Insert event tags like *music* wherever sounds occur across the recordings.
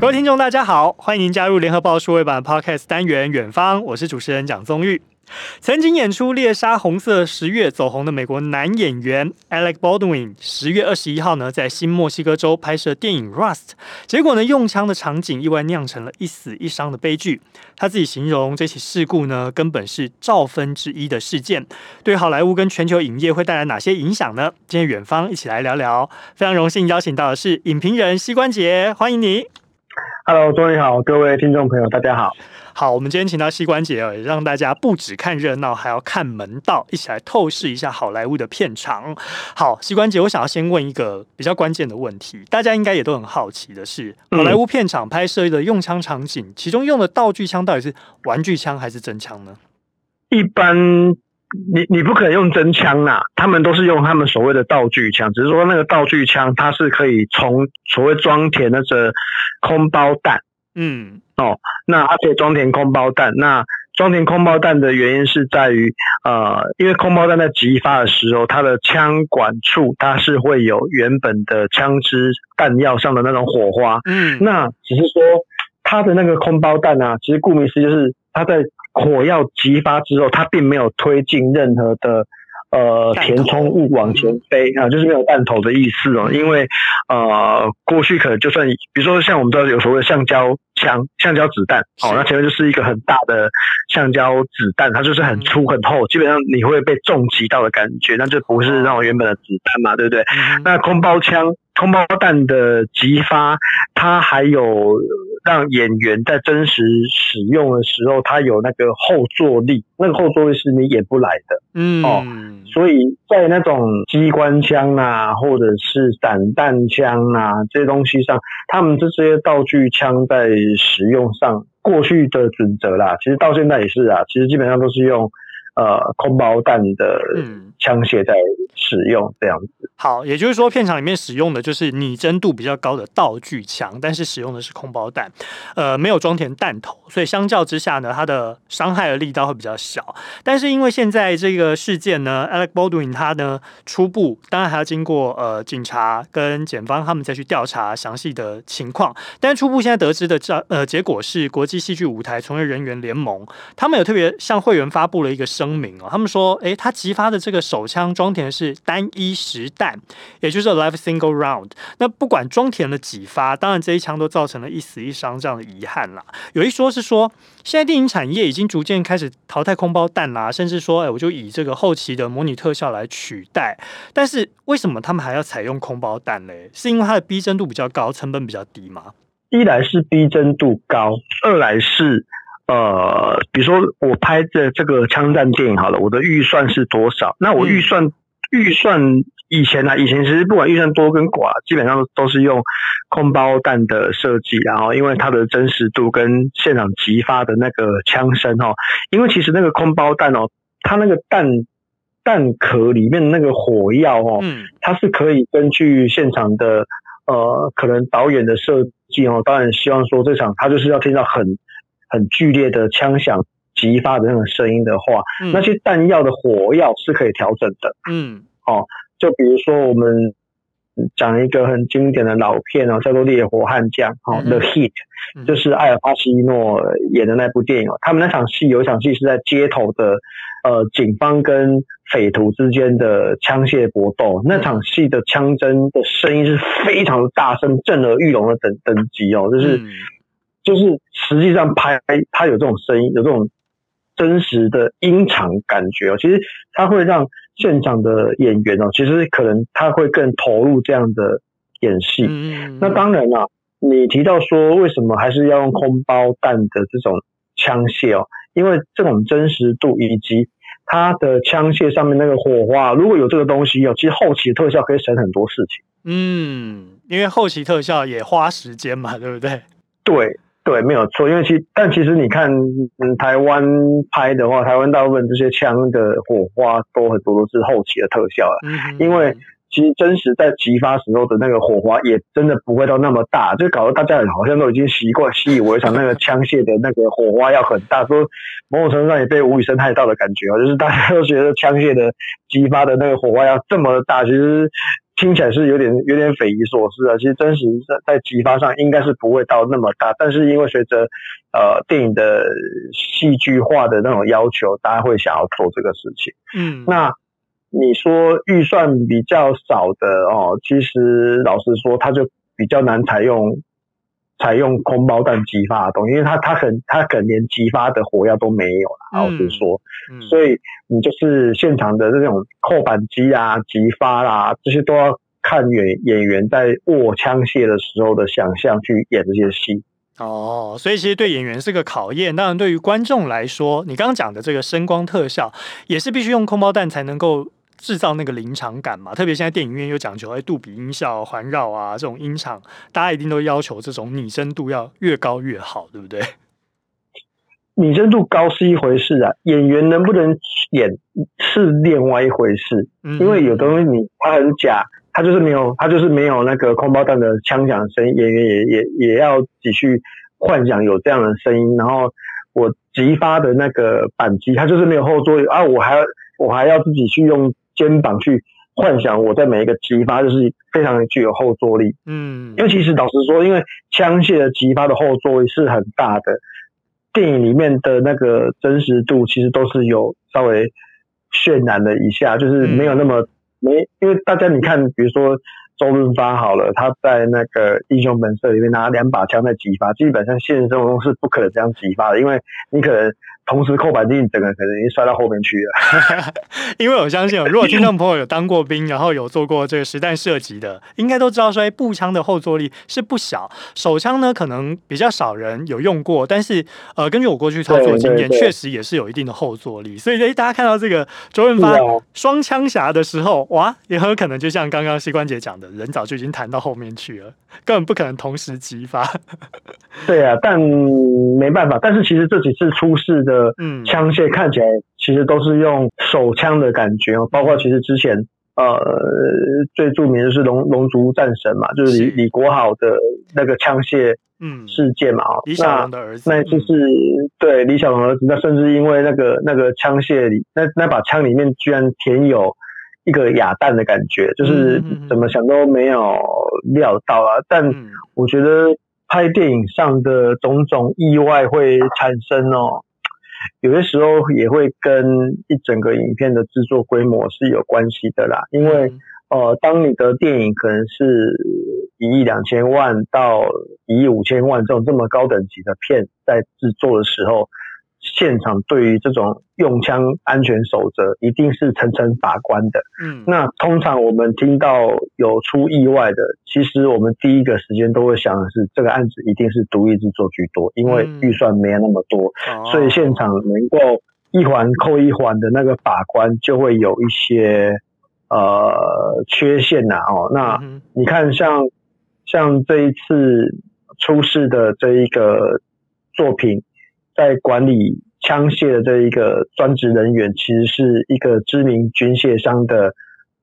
各位听众，大家好，欢迎您加入联合报数位版 Podcast 单元《远方》，我是主持人蒋宗玉。曾经演出《猎杀红色十月》走红的美国男演员 Alec Baldwin，十月二十一号呢，在新墨西哥州拍摄电影《Rust》，结果呢，用枪的场景意外酿成了一死一伤的悲剧。他自己形容这起事故呢，根本是兆分之一的事件，对好莱坞跟全球影业会带来哪些影响呢？今天远方一起来聊聊。非常荣幸邀请到的是影评人膝关节，欢迎你。Hello，好，各位听众朋友，大家好。好，我们今天请到膝关节也让大家不只看热闹，还要看门道，一起来透视一下好莱坞的片场。好，膝关节，我想要先问一个比较关键的问题，大家应该也都很好奇的是，好莱坞片场拍摄的用枪场景，其中用的道具枪到底是玩具枪还是真枪呢？一般你你不可能用真枪呐，他们都是用他们所谓的道具枪，只是说那个道具枪它是可以从所谓装填那个空包弹。嗯，哦，那而且装填空包弹，那装填空包弹的原因是在于，呃，因为空包弹在击发的时候，它的枪管处它是会有原本的枪支弹药上的那种火花，嗯，那只是说它的那个空包弹啊，其实顾名思义就是它在火药激发之后，它并没有推进任何的。呃，填充物往前飞啊，就是没有弹头的意思哦。因为呃，过去可能就算，比如说像我们知道有所谓的橡胶枪、橡胶子弹，哦，那前面就是一个很大的橡胶子弹，它就是很粗很厚，基本上你会被重击到的感觉，那就不是那种原本的子弹嘛，对不对？那空包枪。空包弹的击发，它还有让演员在真实使用的时候，它有那个后坐力，那个后坐力是你演不来的，嗯。哦，所以在那种机关枪啊，或者是散弹枪啊这些东西上，他们这些道具枪在使用上，过去的准则啦，其实到现在也是啊，其实基本上都是用呃空包弹的枪械在使用这样子。好，也就是说，片场里面使用的就是拟真度比较高的道具枪，但是使用的是空包弹，呃，没有装填弹头，所以相较之下呢，它的伤害的力道会比较小。但是因为现在这个事件呢，Alec Baldwin 他呢初步，当然还要经过呃警察跟检方他们再去调查详细的情况。但是初步现在得知的这呃结果是，国际戏剧舞台从业人员联盟他们有特别向会员发布了一个声明哦，他们说，诶，他击发的这个手枪装填是单一实弹。也就是 live single round，那不管装填了几发，当然这一枪都造成了一死一伤这样的遗憾啦。有一说是说，现在电影产业已经逐渐开始淘汰空包弹啦，甚至说，哎，我就以这个后期的模拟特效来取代。但是为什么他们还要采用空包弹嘞？是因为它的逼真度比较高，成本比较低吗？一来是逼真度高，二来是呃，比如说我拍的这个枪战电影好了，我的预算是多少？那我预算、嗯、预算。以前呢、啊，以前其实不管预算多跟寡，基本上都是用空包弹的设计，然后因为它的真实度跟现场击发的那个枪声哦，因为其实那个空包弹哦，它那个弹弹壳里面的那个火药哦，它是可以根据现场的呃可能导演的设计哦，导演希望说这场他就是要听到很很剧烈的枪响击发的那种声音的话，那些弹药的火药是可以调整的，嗯，哦。就比如说，我们讲一个很经典的老片哦，叫做《烈火悍将》哦，《The Heat》，就是艾尔帕西诺演的那部电影哦。他们那场戏有一场戏是在街头的，呃，警方跟匪徒之间的枪械搏斗。那场戏的枪声的声音是非常大声、震耳欲聋的等等级哦，就是就是实际上拍它有这种声音，有这种。真实的音场感觉哦，其实它会让现场的演员哦，其实可能他会更投入这样的演戏。嗯，那当然了，你提到说为什么还是要用空包弹的这种枪械哦？因为这种真实度以及它的枪械上面那个火花，如果有这个东西哦，其实后期的特效可以省很多事情。嗯，因为后期特效也花时间嘛，对不对？对。对，没有错，因为其但其实你看，嗯，台湾拍的话，台湾大部分这些枪的火花都很多都是后期的特效啊，嗯，因为其实真实在击发时候的那个火花也真的不会到那么大，就搞得大家好像都已经习惯习以为常，那个枪械的那个火花要很大，说某种程度上也被无语声害到的感觉啊，就是大家都觉得枪械的激发的那个火花要这么大，其实。听起来是有点有点匪夷所思啊。其实真实在在激发上应该是不会到那么大，但是因为随着呃电影的戏剧化的那种要求，大家会想要做这个事情。嗯，那你说预算比较少的哦，其实老实说，它就比较难采用。采用空包弹击发的东西，因为它它很它可能连激发的火药都没有了，老实说，嗯嗯、所以你就是现场的这种扣扳机啊、激发啦，这些都要看演演员在握枪械的时候的想象去演这些戏。哦，所以其实对演员是个考验，当然对于观众来说，你刚刚讲的这个声光特效也是必须用空包弹才能够。制造那个临场感嘛，特别现在电影院又讲求哎杜比音效、环绕啊这种音场，大家一定都要求这种拟真度要越高越好，对不对？拟真度高是一回事啊，演员能不能演是另外一回事。嗯，因为有东西你他很假，他就是没有，他就是没有那个空包弹的枪响声，演员也也也要继续幻想有这样的声音。然后我急发的那个扳机，它就是没有后座啊，我还要我还要自己去用。肩膀去幻想我在每一个击发就是非常具有后坐力，嗯，因为其实老实说，因为枪械的击发的后坐力是很大的，电影里面的那个真实度其实都是有稍微渲染了一下，就是没有那么没，因为大家你看，比如说周润发好了，他在那个英雄本色里面拿两把枪在击发，基本上现实生活中是不可能这样击发的，因为你可能。同时扣扳机，整个可能已经摔到后面去了。*laughs* 因为我相信，*laughs* 如果听众朋友有当过兵，然后有做过这个实弹射击的，应该都知道说，步枪的后坐力是不小。手枪呢，可能比较少人有用过，但是呃，根据我过去操作经验，确实也是有一定的后坐力。所以，哎，大家看到这个周润发双枪侠的时候，哇，也很有可能就像刚刚膝关节讲的，人早就已经弹到后面去了，根本不可能同时击发。*laughs* 对啊，但没办法。但是其实这几次出事的。嗯，枪械看起来其实都是用手枪的感觉哦，包括其实之前呃最著名的是龙龙族战神嘛，就是李李国豪的那个枪械嗯。事件嘛，李小龙的儿子，那就是对李小龙儿子，那甚至因为那个那个枪械里那那把枪里面居然填有一个哑弹的感觉，就是怎么想都没有料到啊，但我觉得拍电影上的种种意外会产生哦。有些时候也会跟一整个影片的制作规模是有关系的啦，因为呃，当你的电影可能是一亿两千万到一亿五千万这种这么高等级的片在制作的时候。现场对于这种用枪安全守则一定是层层把关的。嗯，那通常我们听到有出意外的，其实我们第一个时间都会想的是，这个案子一定是独立制作居多，因为预算没有那么多，嗯、所以现场能够一环扣一环的那个把关就会有一些呃缺陷呐。哦，那你看像像这一次出事的这一个作品。在管理枪械的这一个专职人员，其实是一个知名军械商的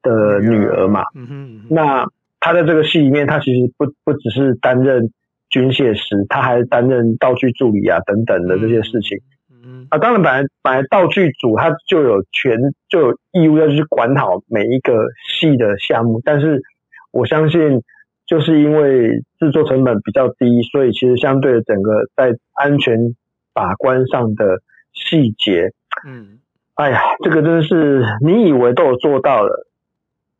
的女儿嘛。嗯哼。那他在这个戏里面，他其实不不只是担任军械师，他还担任道具助理啊等等的这些事情。嗯。啊，当然，本来本来道具组他就有权就有义务要去管好每一个戏的项目，但是我相信，就是因为制作成本比较低，所以其实相对的整个在安全。把关上的细节，嗯，哎呀，这个真是你以为都有做到了，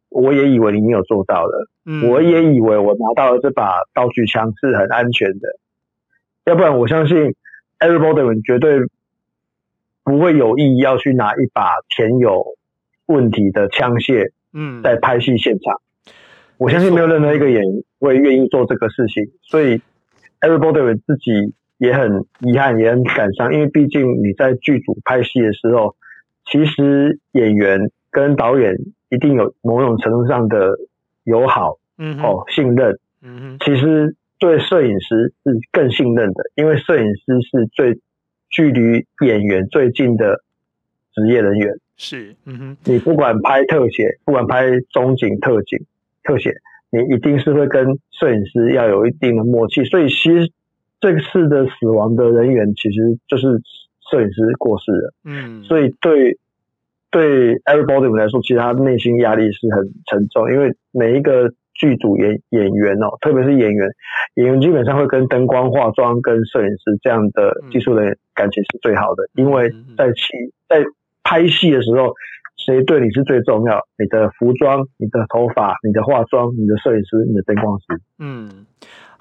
我也以为你没有做到了，嗯，我也以为我拿到了这把道具枪是很安全的，要不然我相信 Baldwin 绝对不会有意要去拿一把填有问题的枪械，嗯，在拍戏现场，嗯，我相信没有任何一个演员会愿意做这个事情，所以 Baldwin 自己。也很遗憾，也很感伤，因为毕竟你在剧组拍戏的时候，其实演员跟导演一定有某种程度上的友好，嗯哼，哦，信任，嗯哼，其实对摄影师是更信任的，因为摄影师是最距离演员最近的职业人员，是，嗯哼，你不管拍特写，不管拍中景、特景、特写，你一定是会跟摄影师要有一定的默契，所以其实。这次的死亡的人员其实就是摄影师过世了，嗯，所以对对 Alec Baldwin 来说，其实他内心压力是很沉重，因为每一个剧组演演员哦，特别是演员，演员基本上会跟灯光、化妆、跟摄影师这样的技术人员感情是最好的，因为在戏在拍戏的时候，谁对你是最重要？你的服装、你的头发、你的化妆、你的摄影师、你的灯光师。嗯，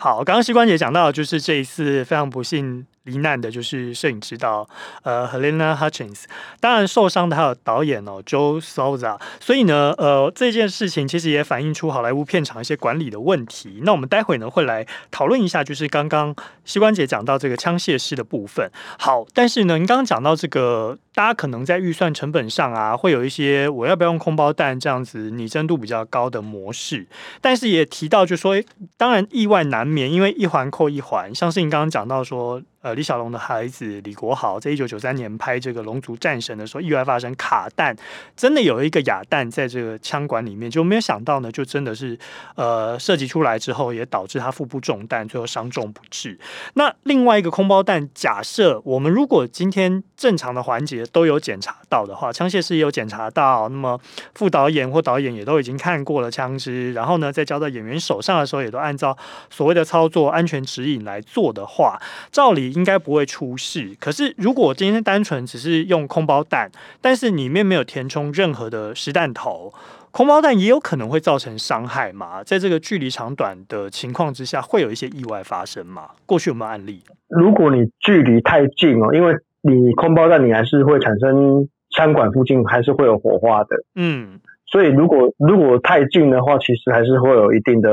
好，刚刚膝关节讲到就是这一次非常不幸。罹难的就是摄影指导，呃 Helena Hutchins。当然受伤的还有导演哦，Joe Souza。所以呢，呃，这件事情其实也反映出好莱坞片场一些管理的问题。那我们待会呢会来讨论一下，就是刚刚膝关节讲到这个枪械师的部分。好，但是呢，您刚刚讲到这个，大家可能在预算成本上啊，会有一些我要不要用空包弹这样子拟真度比较高的模式。但是也提到，就说，当然意外难免免，因为一环扣一环。像是你刚刚讲到说。呃，李小龙的孩子李国豪在一九九三年拍这个《龙族战神》的时候，意外发生卡弹，真的有一个哑弹在这个枪管里面，就没有想到呢，就真的是呃射击出来之后，也导致他腹部中弹，最后伤重不治。那另外一个空包弹，假设我们如果今天正常的环节都有检查到的话，枪械师也有检查到，那么副导演或导演也都已经看过了枪支，然后呢，在交到演员手上的时候，也都按照所谓的操作安全指引来做的话，照理。应该不会出事。可是，如果今天单纯只是用空包弹，但是里面没有填充任何的实弹头，空包弹也有可能会造成伤害嘛？在这个距离长短的情况之下，会有一些意外发生吗？过去有没有案例？如果你距离太近哦，因为你空包弹，你还是会产生枪管附近还是会有火花的。嗯，所以如果如果太近的话，其实还是会有一定的。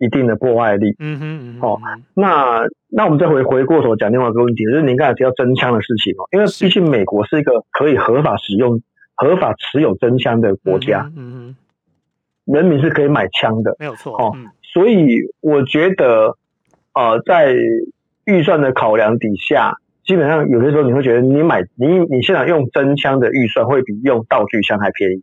一定的破坏力，嗯哼，嗯哼，哦，那那我们再回回过头讲另外一个问题，就是您刚才提到真枪的事情哦，因为毕竟美国是一个可以合法使用、合法持有真枪的国家，嗯哼，人民是可以买枪的，没有错，哦，所以我觉得，呃，在预算的考量底下，基本上有些时候你会觉得，你买你你现在用真枪的预算会比用道具枪还便宜。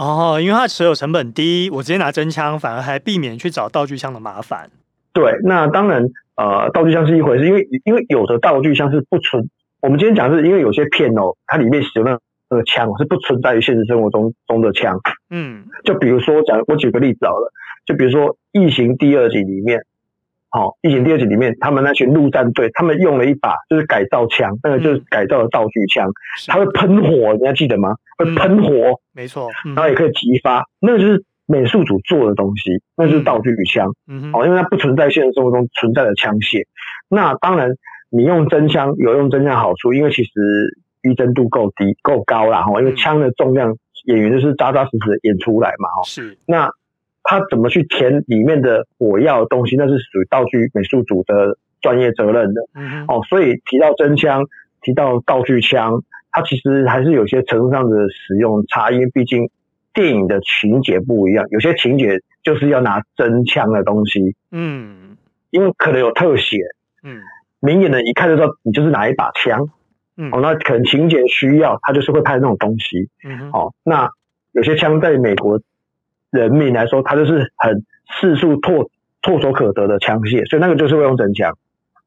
哦，因为它持有成本低，我直接拿真枪，反而还避免去找道具箱的麻烦。对，那当然，呃，道具箱是一回事，因为因为有的道具箱是不存。我们今天讲是因为有些片哦，它里面使用的那个枪是不存在于现实生活中中的枪。嗯，就比如说讲，我举个例子好了，就比如说《异形》第二集里面。好，异形第二集里面，他们那群陆战队，他们用了一把就是改造枪，那个就是改造的道具枪，它会喷火，你还记得吗？会喷火，没错，然后也可以激发，那个就是美术组做的东西，那就是道具枪。嗯，哦，因为它不存在现实生活中存在的枪械。那当然，你用真枪有用真枪好处，因为其实逼真度够低够高啦。哈，因为枪的重量，演员就是扎扎实实的演出来嘛，哈。是，那。他怎么去填里面的我要的东西，那是属于道具美术组的专业责任的。嗯哦，所以提到真枪，提到道具枪，它其实还是有些程度上的使用差异，因为毕竟电影的情节不一样，有些情节就是要拿真枪的东西。嗯，因为可能有特写。嗯，明眼人一看就知道你就是拿一把枪。嗯，哦，那可能情节需要，他就是会拍那种东西。嗯，哦，那有些枪在美国。人民来说，它就是很四处唾唾手可得的枪械，所以那个就是会用真枪。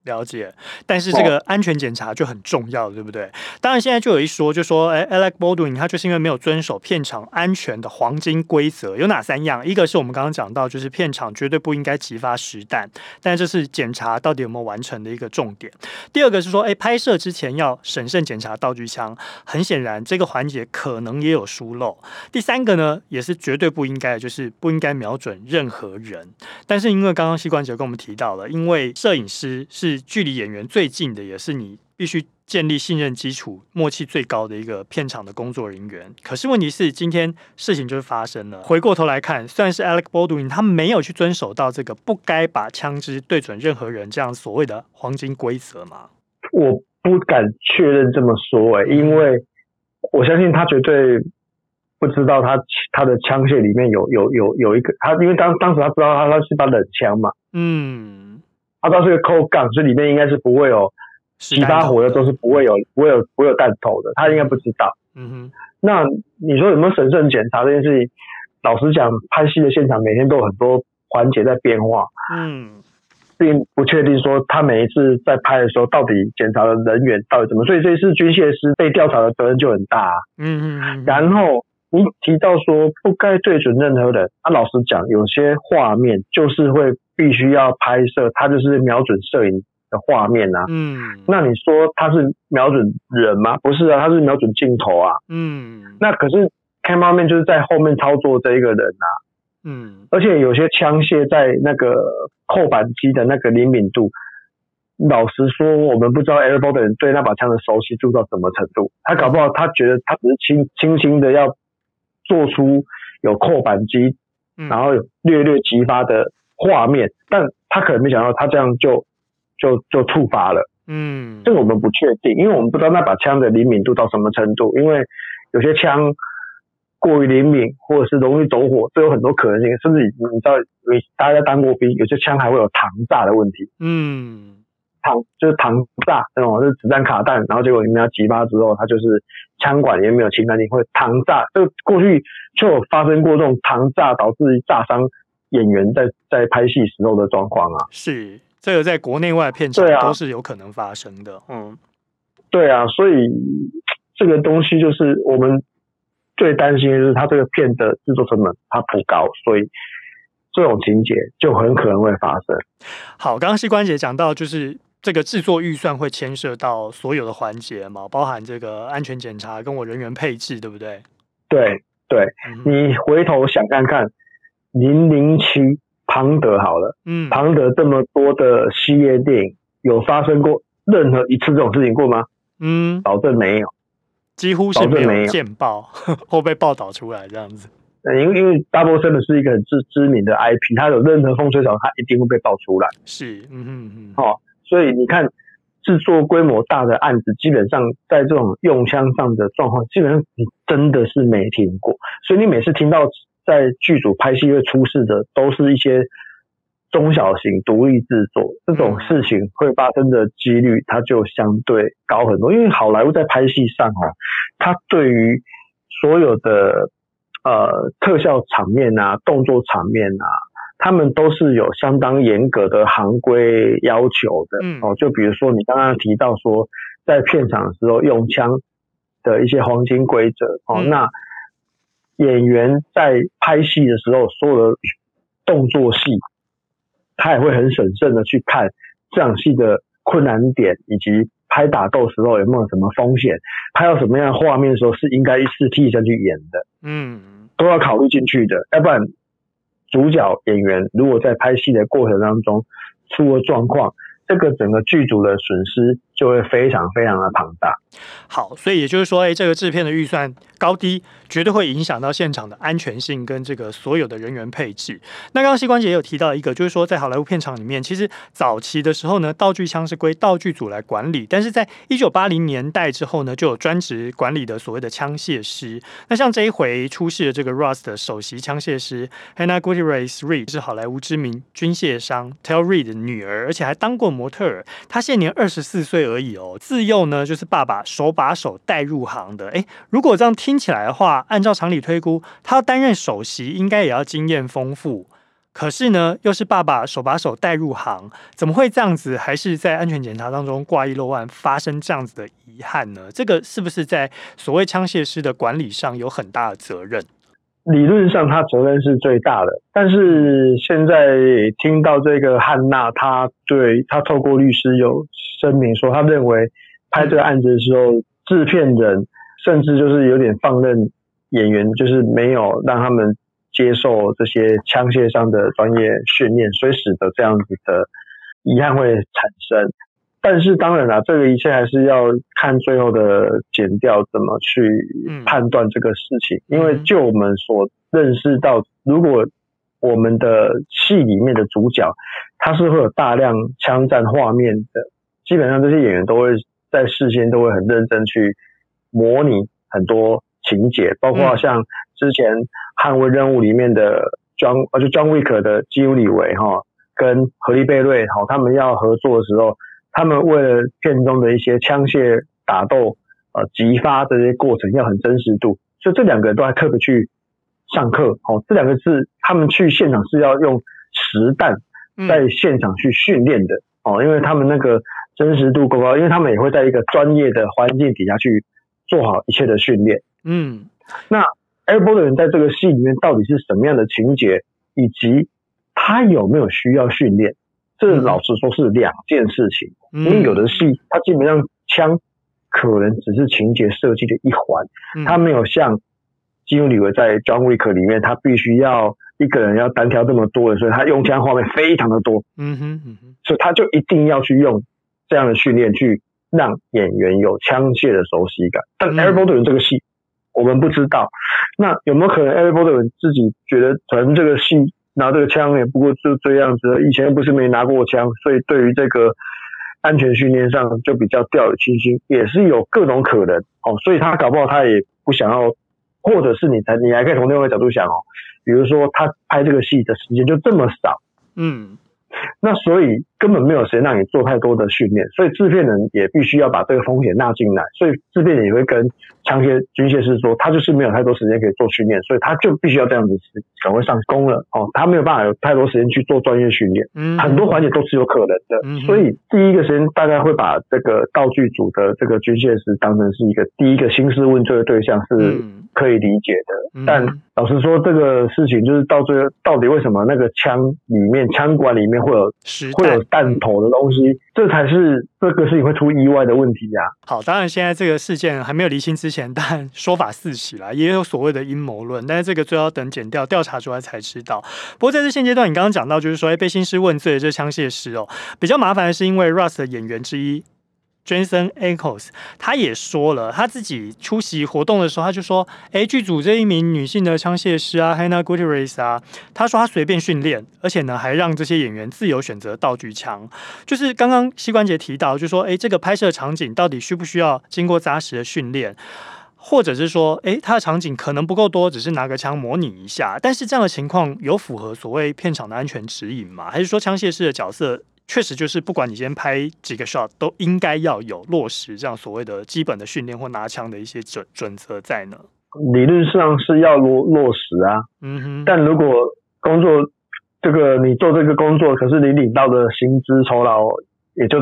了解，但是这个安全检查就很重要，对不对？当然，现在就有一说，就说，哎，Alec Baldwin 他就是因为没有遵守片场安全的黄金规则，有哪三样？一个是我们刚刚讲到，就是片场绝对不应该激发实弹，但这是检查到底有没有完成的一个重点。第二个是说，哎，拍摄之前要审慎检查道具枪，很显然这个环节可能也有疏漏。第三个呢，也是绝对不应该，就是不应该瞄准任何人。但是因为刚刚膝关节跟我们提到了，因为摄影师是。距离演员最近的，也是你必须建立信任基础、默契最高的一个片场的工作人员。可是问题是，今天事情就是发生了。回过头来看，虽然是 Alec Baldwin，他没有去遵守到这个不该把枪支对准任何人这样所谓的黄金规则吗？我不敢确认这么说，哎，因为我相信他绝对不知道他他的枪械里面有有有有一个他，因为当当时他知道他他是把冷枪嘛，嗯。它都是个扣杠，所以里面应该是不会有其他火的，都是不会有、不会有、不会有弹头的。他应该不知道。嗯哼。那你说有没有审慎检查这件事情？老实讲，拍戏的现场每天都有很多环节在变化。嗯。并不确定说他每一次在拍的时候，到底检查的人员到底怎么，所以这次军械师被调查的责任就很大啊。嗯嗯嗯。然后你提到说不该对准任何人，啊，老实讲，有些画面就是会必须要拍摄，它就是瞄准摄影的画面啊。嗯。那你说他是瞄准人吗？不是啊，他是瞄准镜头啊。嗯。那可是 cameraman 就是在后面操作这一个人啊。嗯。而且有些枪械在那个。扣扳机的那个灵敏度，老实说，我们不知道的人对那把枪的熟悉度到什么程度。他搞不好他觉得他只是轻轻轻的要做出有扣扳机，然后略略激发的画面，但他可能没想到他这样就就就触发了。嗯，这个我们不确定，因为我们不知道那把枪的灵敏度到什么程度，因为有些枪。过于灵敏，或者是容易走火，这有很多可能性。甚至你知道，你大家当过兵，有些枪还会有膛炸的问题。嗯，膛就是膛炸那种，就是子弹卡弹，然后结果你们要击发之后，它就是枪管也没有清干净，会膛炸。就过去就有发生过这种膛炸导致炸伤演员在在拍戏时候的状况啊。是，这个在国内外片场都是有可能发生的。啊、嗯，对啊，所以这个东西就是我们。最担心的是它这个片的制作成本它不高，所以这种情节就很可能会发生。好，刚刚膝关节讲到，就是这个制作预算会牵涉到所有的环节嘛，包含这个安全检查跟我人员配置，对不对？对对，嗯、你回头想看看零零七庞德好了，嗯，庞德这么多的系列电影，有发生过任何一次这种事情过吗？嗯，保证没有。几乎是没有见报 *laughs* 或被报道出来这样子。因为因为 Double Seven 是一个很知知名的 IP，它有任何风吹草动，它一定会被爆出来。是，嗯嗯嗯。好、哦，所以你看制作规模大的案子，基本上在这种用枪上的状况，基本上你真的是没听过。所以你每次听到在剧组拍戏会出事的，都是一些。中小型独立制作这种事情会发生的几率，它就相对高很多。因为好莱坞在拍戏上哦，它对于所有的呃特效场面啊、动作场面啊，他们都是有相当严格的行规要求的。哦，就比如说你刚刚提到说，在片场的时候用枪的一些黄金规则哦，那演员在拍戏的时候，所有的动作戏。他也会很审慎的去看这场戏的困难点，以及拍打斗时候有没有什么风险，拍到什么样的画面的时候是应该一视替身去演的，嗯，都要考虑进去的，要不然主角演员如果在拍戏的过程当中出了状况。这个整个剧组的损失就会非常非常的庞大。好，所以也就是说，哎，这个制片的预算高低，绝对会影响到现场的安全性跟这个所有的人员配置。那刚刚膝关节也有提到一个，就是说在好莱坞片场里面，其实早期的时候呢，道具枪是归道具组来管理，但是在一九八零年代之后呢，就有专职管理的所谓的枪械师。那像这一回出事的这个 Rust 的首席枪械师 Hannah Gutierrez Reed 是好莱坞知名军械商 Tel Reed 的女儿，而且还当过。模特儿，她现年二十四岁可以哦。自幼呢，就是爸爸手把手带入行的。诶，如果这样听起来的话，按照常理推估，他担任首席，应该也要经验丰富。可是呢，又是爸爸手把手带入行，怎么会这样子？还是在安全检查当中挂一漏万，发生这样子的遗憾呢？这个是不是在所谓枪械师的管理上有很大的责任？理论上，他责任是最大的，但是现在听到这个汉娜，他对他透过律师有声明说，他认为拍这个案子的时候，制片人甚至就是有点放任演员，就是没有让他们接受这些枪械上的专业训练，所以使得这样子的遗憾会产生。但是当然啦，这个一切还是要看最后的剪掉怎么去判断这个事情。因为就我们所认识到，如果我们的戏里面的主角他是会有大量枪战画面的，基本上这些演员都会在事先都会很认真去模拟很多情节，包括像之前《捍卫任务》里面的 John 呃就 John Wick 的基努里维哈跟荷利贝瑞哈他们要合作的时候。他们为了片中的一些枪械打斗、呃击发这些过程要很真实度，所以这两个人都还特别去上课。哦，这两个是他们去现场是要用实弹在现场去训练的哦，因为他们那个真实度够高，因为他们也会在一个专业的环境底下去做好一切的训练。嗯，那 Airborne 在这个戏里面到底是什么样的情节，以及他有没有需要训练？这老实说是两件事情。因为有的戏，它基本上枪可能只是情节设计的一环，它没有像基努李维在 John Wick 里面，他必须要。一个人要单挑这么多人，所以他用枪画面非常的多，嗯哼，嗯哼，所以他就一定要去用这样的训练去让演员有枪械的熟悉感。但 Airborne 这个戏，我们不知道，那有没有可能 Airborne 自己觉得，可能这个戏拿这个枪也不过就这样子，以前又不是没拿过枪，所以对于这个安全训练上就比较掉以轻心，也是有各种可能哦。所以他搞不好他也不想要，或者是你才你还可以从另外一个角度想哦。比如说，他拍这个戏的时间就这么少，嗯，那所以根本没有时间让你做太多的训练，所以制片人也必须要把这个风险纳进来，所以制片人也会跟枪械军械师说，他就是没有太多时间可以做训练，所以他就必须要这样子赶快上工了哦，他没有办法有太多时间去做专业训练，嗯，很多环节都是有可能的，嗯，所以第一个时间大概会把这个道具组的这个军械师当成是一个第一个兴师问罪的对象是。嗯。可以理解的，但老实说，这个事情就是到最后，到底为什么那个枪里面、枪管里面会有会有弹头的东西？这才是这个事情会出意外的问题呀。好，当然现在这个事件还没有厘清之前，*laughs* 但说法四起啦，也有所谓的阴谋论，但是这个最好等检调调查出来才知道。不过在这现阶段，你刚刚讲到就是说，哎，被新师问罪的这枪械师哦，比较麻烦的是因为 Rust 的演员之一。Jason Ackles 他也说了，他自己出席活动的时候，他就说：“诶，剧组这一名女性的枪械师啊，Hannah Gutierrez 啊，他说他随便训练，而且呢，还让这些演员自由选择道具枪。就是刚刚膝关节提到，就说，诶，这个拍摄场景到底需不需要经过扎实的训练，或者是说，诶，他的场景可能不够多，只是拿个枪模拟一下。但是这样的情况有符合所谓片场的安全指引吗？还是说枪械师的角色？”确实，就是不管你先拍几个 shot，都应该要有落实这样所谓的基本的训练或拿枪的一些准准则在呢。理论上是要落落实啊，嗯哼。但如果工作这个你做这个工作，可是你领到的薪资酬劳也就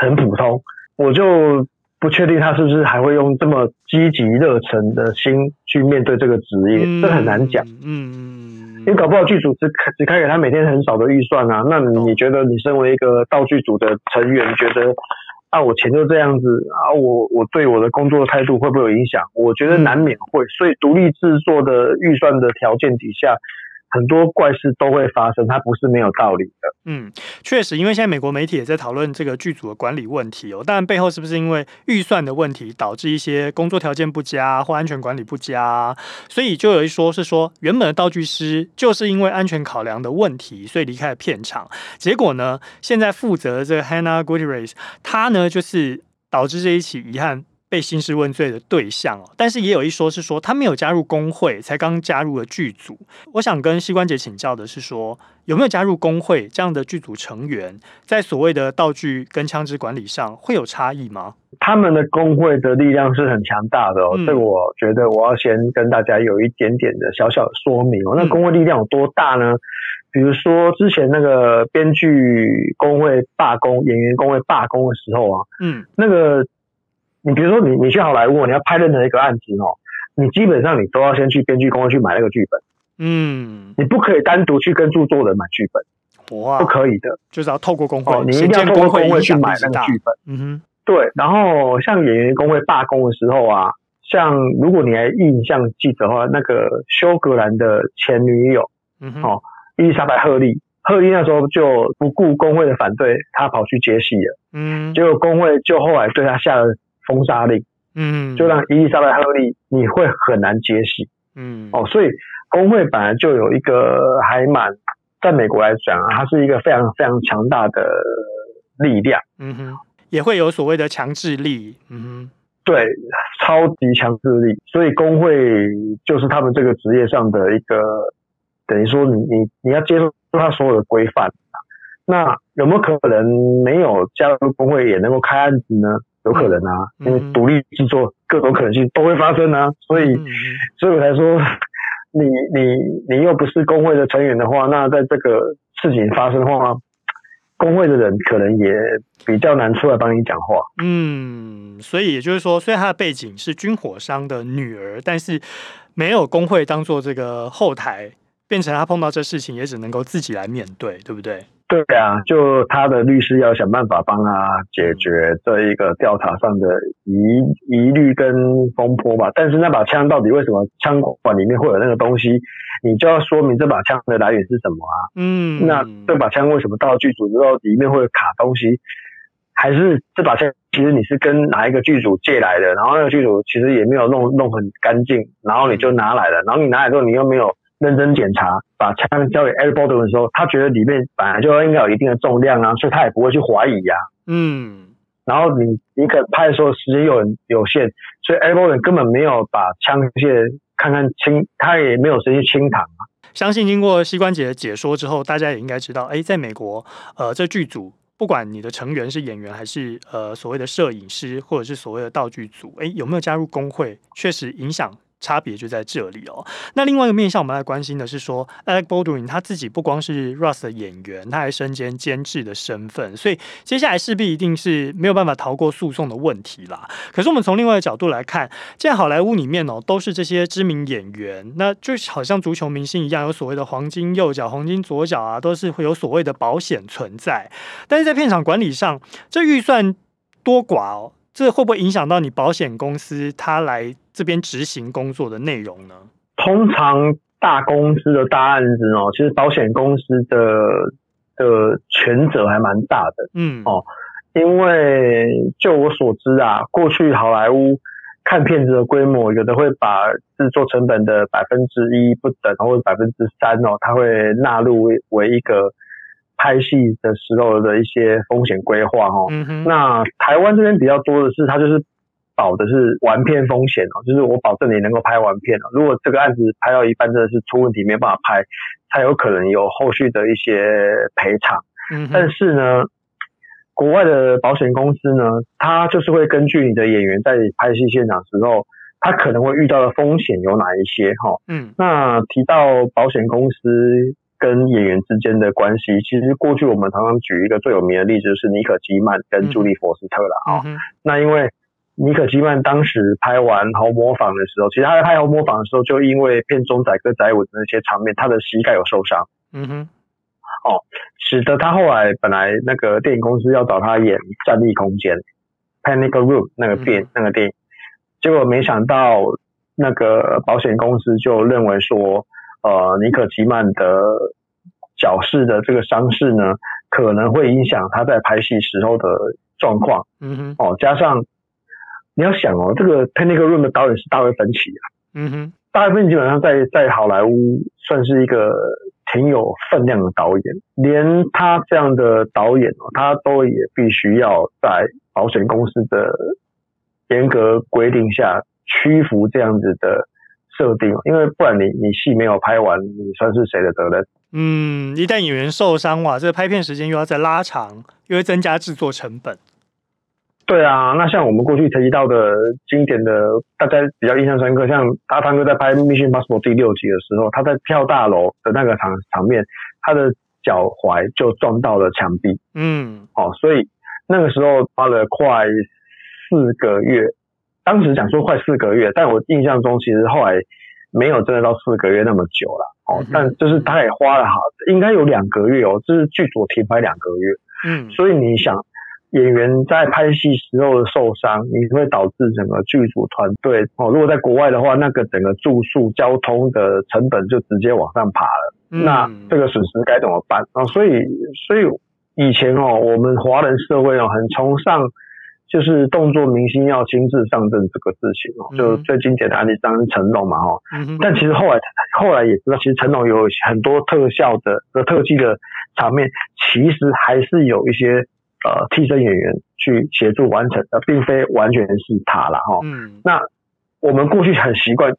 很普通，我就不确定他是不是还会用这么积极热忱的心去面对这个职业，嗯、这很难讲。嗯嗯。你搞不好剧组只只开给他每天很少的预算啊，那你觉得你身为一个道具组的成员，觉得啊我钱就这样子啊，我我对我的工作态度会不会有影响？我觉得难免会，所以独立制作的预算的条件底下。很多怪事都会发生，它不是没有道理的。嗯，确实，因为现在美国媒体也在讨论这个剧组的管理问题哦。当然，背后是不是因为预算的问题导致一些工作条件不佳或安全管理不佳？所以就有一说是说，原本的道具师就是因为安全考量的问题，所以离开了片场。结果呢，现在负责这个 Hannah Gutierrez，他呢就是导致这一起遗憾。被兴师问罪的对象哦，但是也有一说是说他没有加入工会，才刚加入了剧组。我想跟膝关节请教的是说，有没有加入工会这样的剧组成员，在所谓的道具跟枪支管理上会有差异吗？他们的工会的力量是很强大的哦，这、嗯、我觉得我要先跟大家有一点点的小小的说明哦。那工会力量有多大呢？比如说之前那个编剧工会罢工、演员工会罢工的时候啊，嗯，那个。你比如说你，你你去好莱坞，你要拍任何一个案子哦，你基本上你都要先去编剧工会去买那个剧本，嗯，你不可以单独去跟著作人买剧本，哇，不可以的，就是要透过工会，哦，你一定要透过工会去买那个剧本，嗯哼，对。然后像演员工会罢工的时候啊，像如果你还印象记得的话，那个休格兰的前女友，嗯哼，哦，伊丽莎白赫利，赫利那时候就不顾工会的反对，她跑去接戏了，嗯，结果工会就后来对她下了。封杀令，嗯，就让伊丽莎白·赫利你会很难接戏，嗯，哦，所以工会本来就有一个还蛮，在美国来讲啊，它是一个非常非常强大的力量，嗯哼，也会有所谓的强制力，嗯哼，对，超级强制力，所以工会就是他们这个职业上的一个，等于说你你你要接受他所有的规范，那有没有可能没有加入工会也能够开案子呢？有可能啊，因为独立制作各种可能性都会发生啊，所以，所以我才说，*laughs* 你你你又不是工会的成员的话，那在这个事情发生的话，工会的人可能也比较难出来帮你讲话。嗯，所以也就是说，虽然他的背景是军火商的女儿，但是没有工会当做这个后台，变成他碰到这事情也只能够自己来面对，对不对？对啊，就他的律师要想办法帮他解决这一个调查上的疑疑虑跟风波吧。但是那把枪到底为什么枪管里面会有那个东西？你就要说明这把枪的来源是什么啊？嗯，那这把枪为什么到剧组之后里面会卡东西？还是这把枪其实你是跟哪一个剧组借来的？然后那个剧组其实也没有弄弄很干净，然后你就拿来了。然后你拿来之后你又没有。认真检查，把枪交给 Eric Bolden 的时候，他觉得里面本来就应该有一定的重量啊，所以他也不会去怀疑呀、啊。嗯，然后你你可拍的时候时间又很有限，所以 Eric Bolden 根本没有把枪械看看清，他也没有时间去清膛啊。相信经过膝关节的解说之后，大家也应该知道，哎，在美国，呃，这剧组不管你的成员是演员还是呃所谓的摄影师或者是所谓的道具组，哎，有没有加入工会，确实影响。差别就在这里哦。那另外一个面向，我们来关心的是说，Alec Baldwin 他自己不光是 Rust 的演员，他还身兼监制的身份，所以接下来势必一定是没有办法逃过诉讼的问题啦。可是我们从另外一个角度来看，现在好莱坞里面哦，都是这些知名演员，那就好像足球明星一样，有所谓的黄金右脚、黄金左脚啊，都是会有所谓的保险存在。但是在片场管理上，这预算多寡哦。这会不会影响到你保险公司他来这边执行工作的内容呢？通常大公司的大案子哦，其实保险公司的的权责还蛮大的。嗯哦，因为就我所知啊，过去好莱坞看片子的规模，有的会把制作成本的百分之一不等，或者百分之三哦，它会纳入为为一个。拍戏的时候的一些风险规划哈，那台湾这边比较多的是，它就是保的是完片风险哦，就是我保证你能够拍完片哦。如果这个案子拍到一半真的是出问题没办法拍，才有可能有后续的一些赔偿。嗯，但是呢，国外的保险公司呢，它就是会根据你的演员在拍戏现场的时候，他可能会遇到的风险有哪一些哈？嗯，那提到保险公司。跟演员之间的关系，其实过去我们常常举一个最有名的例子，就是尼可基曼跟朱莉佛斯特了啊。嗯、那因为尼可基曼当时拍完《红磨坊》的时候，其实他在拍《红磨坊》的时候，就因为片中载歌载舞的那些场面，他的膝盖有受伤。嗯哼。哦，使得他后来本来那个电影公司要找他演《战栗空间》（Panic Room） 那个电、嗯、那个电影，结果没想到那个保险公司就认为说。呃，尼可基曼的脚势的这个伤势呢，可能会影响他在拍戏时候的状况。嗯哼，哦，加上你要想哦，这个《Panic Room》的导演是大卫芬奇啊。嗯哼，大卫芬奇基本上在在好莱坞算是一个挺有分量的导演，连他这样的导演哦，他都也必须要在保险公司的严格规定下屈服这样子的。设定，因为不然你你戏没有拍完，你算是谁的责任？嗯，一旦演员受伤哇，这个拍片时间又要再拉长，又会增加制作成本。对啊，那像我们过去提到的经典的，大家比较印象深刻，像阿汤哥在拍《Mission Impossible》第六集的时候，他在跳大楼的那个场场面，他的脚踝就撞到了墙壁。嗯，哦，所以那个时候花了快四个月。当时讲说快四个月，但我印象中其实后来没有真的到四个月那么久了哦。但就是他也花了好，应该有两个月哦，就是剧组停拍两个月。嗯，所以你想演员在拍戏时候的受伤，你会导致整个剧组团队哦。如果在国外的话，那个整个住宿、交通的成本就直接往上爬了。那这个损失该怎么办啊？所以，所以以前哦，我们华人社会哦，很崇尚。就是动作明星要亲自上阵这个事情哦，就最经典的案例当然是成龙嘛哈，但其实后来后来也知道，其实成龙有很多特效的和特技的场面，其实还是有一些呃替身演员去协助完成的，并非完全是他了哈。嗯，那我们过去很习惯，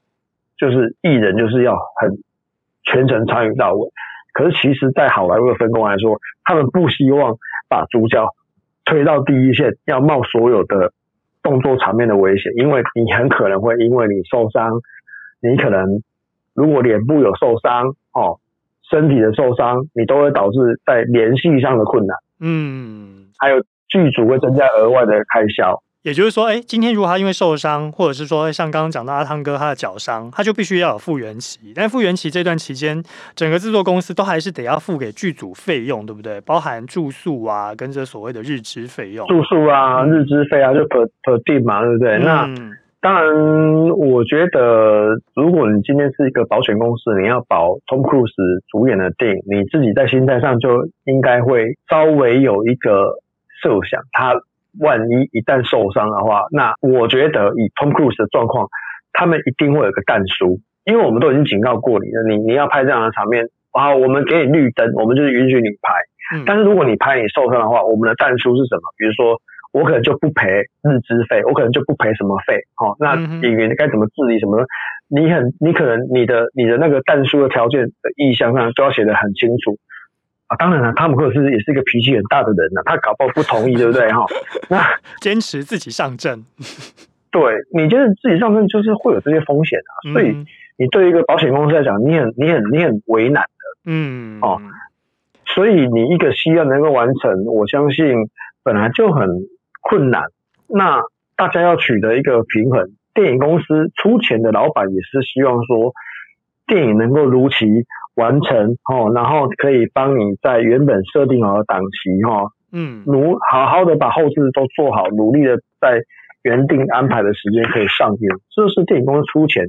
就是艺人就是要很全程参与到位，可是其实，在好莱坞的分工来说，他们不希望把主角。推到第一线，要冒所有的动作场面的危险，因为你很可能会因为你受伤，你可能如果脸部有受伤哦，身体的受伤，你都会导致在联系上的困难。嗯，还有剧组会增加额外的开销。也就是说，哎，今天如果他因为受伤，或者是说像刚刚讲到阿汤哥他的脚伤，他就必须要有复原期。但复原期这段期间，整个制作公司都还是得要付给剧组费用，对不对？包含住宿啊，跟这所谓的日支费用。住宿啊，嗯、日支费啊，就 per per day 嘛，对不对？嗯、那当然，我觉得如果你今天是一个保险公司，你要保 Tom Cruise 主演的电影，你自己在心态上就应该会稍微有一个设想，他。万一一旦受伤的话，那我觉得以 Tom Cruise 的状况，他们一定会有个但书，因为我们都已经警告过你了，你你要拍这样的场面，好，我们给你绿灯，我们就是允许你拍。嗯、但是如果你拍你受伤的话，我们的但书是什么？比如说我可能就不赔日资费，我可能就不赔什么费。好，那演员该怎么治理什么？你很你可能你的你的那个但书的条件的意向上都要写得很清楚。啊，当然了，汤姆克鲁斯也是一个脾气很大的人呢，他搞不好不同意，对不对？哈，那 *laughs* 坚持自己上阵，*laughs* 对，你就是自己上阵，就是会有这些风险啊。嗯、所以你对一个保险公司来讲，你很、你很、你很为难的，嗯，哦，所以你一个戏要能够完成，我相信本来就很困难。那大家要取得一个平衡，电影公司出钱的老板也是希望说，电影能够如期。完成哦，然后可以帮你在原本设定好的档期哈，嗯，努好好的把后制都做好，努力的在原定安排的时间可以上映，这是电影公司出钱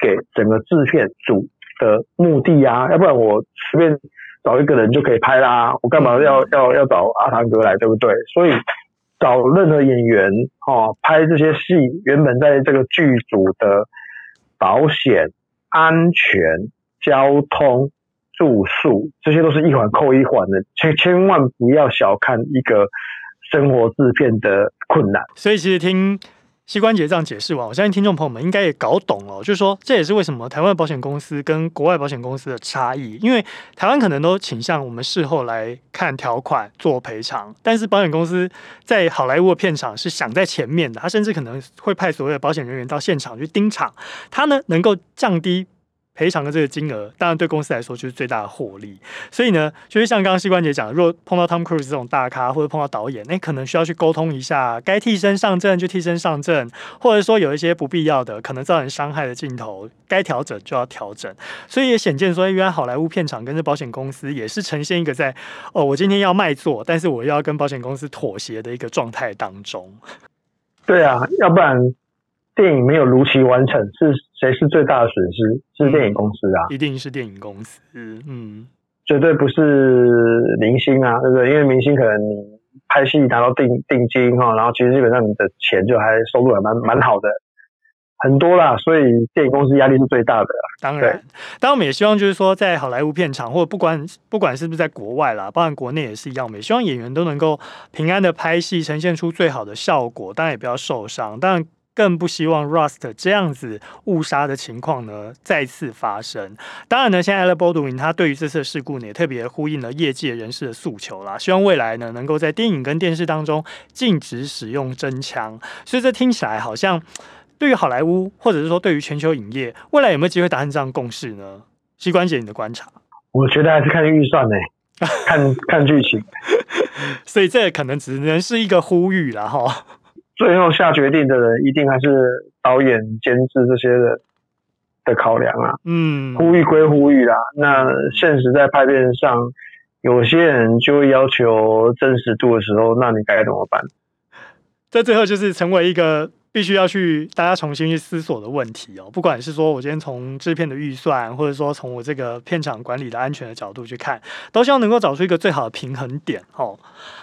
给整个制片组的目的啊，要不然我随便找一个人就可以拍啦，我干嘛要要要找阿汤哥来，对不对？所以找任何演员哦，拍这些戏，原本在这个剧组的保险安全。交通、住宿，这些都是一环扣一环的，千千万不要小看一个生活制片的困难。所以，其实听膝关节这样解释完，我相信听众朋友们应该也搞懂了，就是说，这也是为什么台湾保险公司跟国外保险公司的差异。因为台湾可能都倾向我们事后来看条款做赔偿，但是保险公司在好莱坞的片场是想在前面的，他甚至可能会派所谓的保险人员到现场去盯场，他呢能够降低。赔偿的这个金额，当然对公司来说就是最大的获利。所以呢，就是像刚刚膝关节讲，如果碰到 Tom Cruise 这种大咖，或者碰到导演，那可能需要去沟通一下，该替身上阵就替身上阵，或者说有一些不必要的、可能造成伤害的镜头，该调整就要调整。所以也显见说，原来好莱坞片场跟这保险公司也是呈现一个在哦，我今天要卖座，但是我要跟保险公司妥协的一个状态当中。对啊，要不然。电影没有如期完成，是谁是最大的损失？是电影公司啊，一定是电影公司。嗯，绝对不是明星啊，对不对？因为明星可能你拍戏拿到定定金哈，然后其实基本上你的钱就还收入还蛮蛮好的，很多啦。所以电影公司压力是最大的。当然，当然我们也希望就是说，在好莱坞片场，或者不管不管是不是在国外啦，包含国内也是一样，我们也希望演员都能够平安的拍戏，呈现出最好的效果，当然也不要受伤，当然。更不希望 Rust 这样子误杀的情况呢再次发生。当然呢，现在 Alec Baldwin 他对于这次事故呢也特别呼应了业界人士的诉求啦，希望未来呢能够在电影跟电视当中禁止使用真枪。所以这听起来好像对于好莱坞或者是说对于全球影业未来有没有机会达成这样共识呢？膝关节，你的观察？我觉得还是看预算呢，*laughs* 看看剧情。所以这可能只能是一个呼吁了哈。最后下决定的人一定还是导演、监制这些的的考量啊。嗯，呼吁归呼吁啦，那现实在拍片上，有些人就会要求真实度的时候，那你该怎么办？在最后就是成为一个。必须要去大家重新去思索的问题哦，不管是说我今天从制片的预算，或者说从我这个片场管理的安全的角度去看，都希望能够找出一个最好的平衡点哦。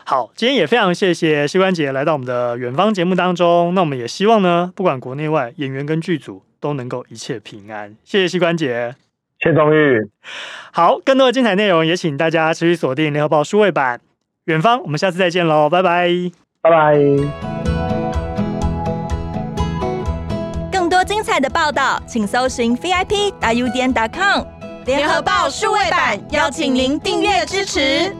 好，今天也非常谢谢膝关节来到我们的远方节目当中，那我们也希望呢，不管国内外演员跟剧组都能够一切平安。谢谢膝关节，谢谢宗玉。好，更多的精彩内容也请大家持续锁定联合报数位版远方，我们下次再见喽，拜拜，拜拜。彩的报道，请搜寻 VIP 大 U 点 com 联合报数位版，邀请您订阅支持。